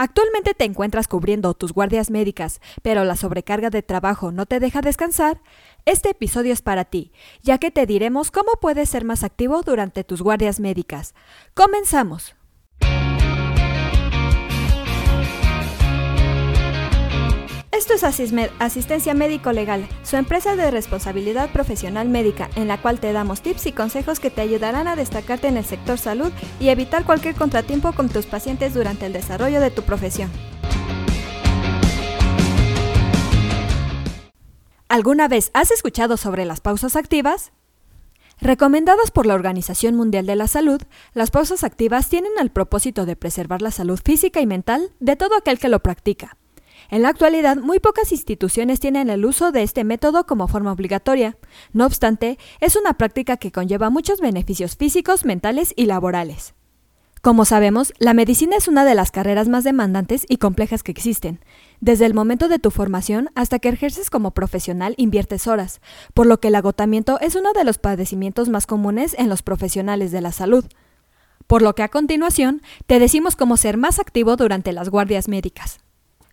¿Actualmente te encuentras cubriendo tus guardias médicas, pero la sobrecarga de trabajo no te deja descansar? Este episodio es para ti, ya que te diremos cómo puedes ser más activo durante tus guardias médicas. ¡Comenzamos! Esto es Asistencia Médico Legal, su empresa de responsabilidad profesional médica, en la cual te damos tips y consejos que te ayudarán a destacarte en el sector salud y evitar cualquier contratiempo con tus pacientes durante el desarrollo de tu profesión. ¿Alguna vez has escuchado sobre las pausas activas? Recomendadas por la Organización Mundial de la Salud, las pausas activas tienen el propósito de preservar la salud física y mental de todo aquel que lo practica. En la actualidad, muy pocas instituciones tienen el uso de este método como forma obligatoria. No obstante, es una práctica que conlleva muchos beneficios físicos, mentales y laborales. Como sabemos, la medicina es una de las carreras más demandantes y complejas que existen. Desde el momento de tu formación hasta que ejerces como profesional inviertes horas, por lo que el agotamiento es uno de los padecimientos más comunes en los profesionales de la salud. Por lo que a continuación te decimos cómo ser más activo durante las guardias médicas.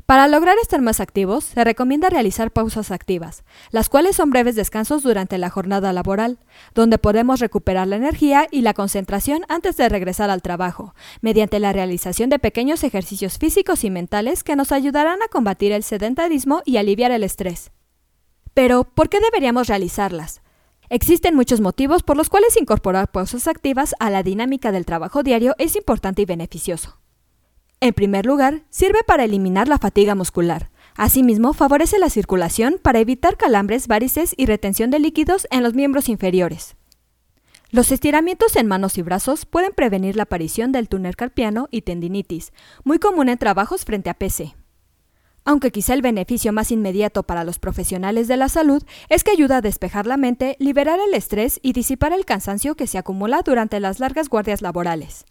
Para lograr estar más activos, se recomienda realizar pausas activas, las cuales son breves descansos durante la jornada laboral, donde podemos recuperar la energía y la concentración antes de regresar al trabajo, mediante la realización de pequeños ejercicios físicos y mentales que nos ayudarán a combatir el sedentarismo y aliviar el estrés. Pero, ¿por qué deberíamos realizarlas? Existen muchos motivos por los cuales incorporar pausas activas a la dinámica del trabajo diario es importante y beneficioso. En primer lugar, sirve para eliminar la fatiga muscular. Asimismo, favorece la circulación para evitar calambres, varices y retención de líquidos en los miembros inferiores. Los estiramientos en manos y brazos pueden prevenir la aparición del túnel carpiano y tendinitis, muy común en trabajos frente a PC. Aunque quizá el beneficio más inmediato para los profesionales de la salud es que ayuda a despejar la mente, liberar el estrés y disipar el cansancio que se acumula durante las largas guardias laborales.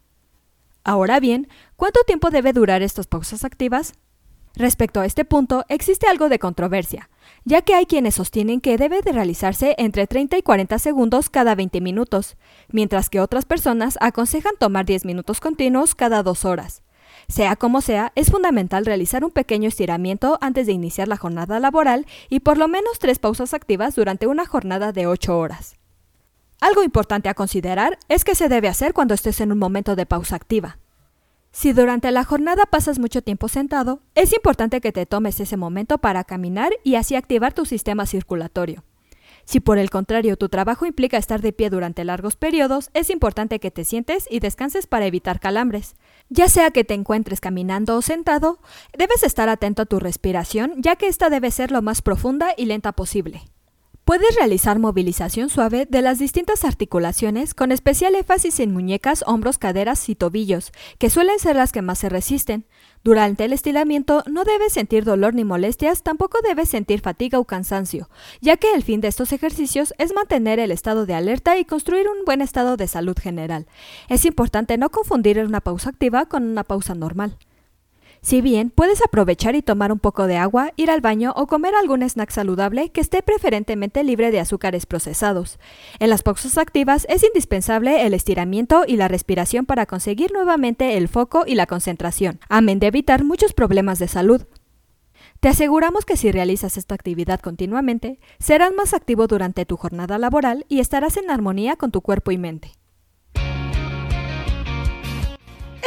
Ahora bien, ¿cuánto tiempo debe durar estas pausas activas? Respecto a este punto, existe algo de controversia, ya que hay quienes sostienen que debe de realizarse entre 30 y 40 segundos cada 20 minutos, mientras que otras personas aconsejan tomar 10 minutos continuos cada dos horas. Sea como sea, es fundamental realizar un pequeño estiramiento antes de iniciar la jornada laboral y por lo menos tres pausas activas durante una jornada de 8 horas. Algo importante a considerar es que se debe hacer cuando estés en un momento de pausa activa. Si durante la jornada pasas mucho tiempo sentado, es importante que te tomes ese momento para caminar y así activar tu sistema circulatorio. Si por el contrario tu trabajo implica estar de pie durante largos periodos, es importante que te sientes y descanses para evitar calambres. Ya sea que te encuentres caminando o sentado, debes estar atento a tu respiración, ya que esta debe ser lo más profunda y lenta posible. Puedes realizar movilización suave de las distintas articulaciones con especial énfasis en muñecas, hombros, caderas y tobillos, que suelen ser las que más se resisten. Durante el estiramiento no debes sentir dolor ni molestias, tampoco debes sentir fatiga o cansancio, ya que el fin de estos ejercicios es mantener el estado de alerta y construir un buen estado de salud general. Es importante no confundir una pausa activa con una pausa normal. Si bien puedes aprovechar y tomar un poco de agua, ir al baño o comer algún snack saludable que esté preferentemente libre de azúcares procesados. En las pausas activas es indispensable el estiramiento y la respiración para conseguir nuevamente el foco y la concentración, amén de evitar muchos problemas de salud. Te aseguramos que si realizas esta actividad continuamente, serás más activo durante tu jornada laboral y estarás en armonía con tu cuerpo y mente.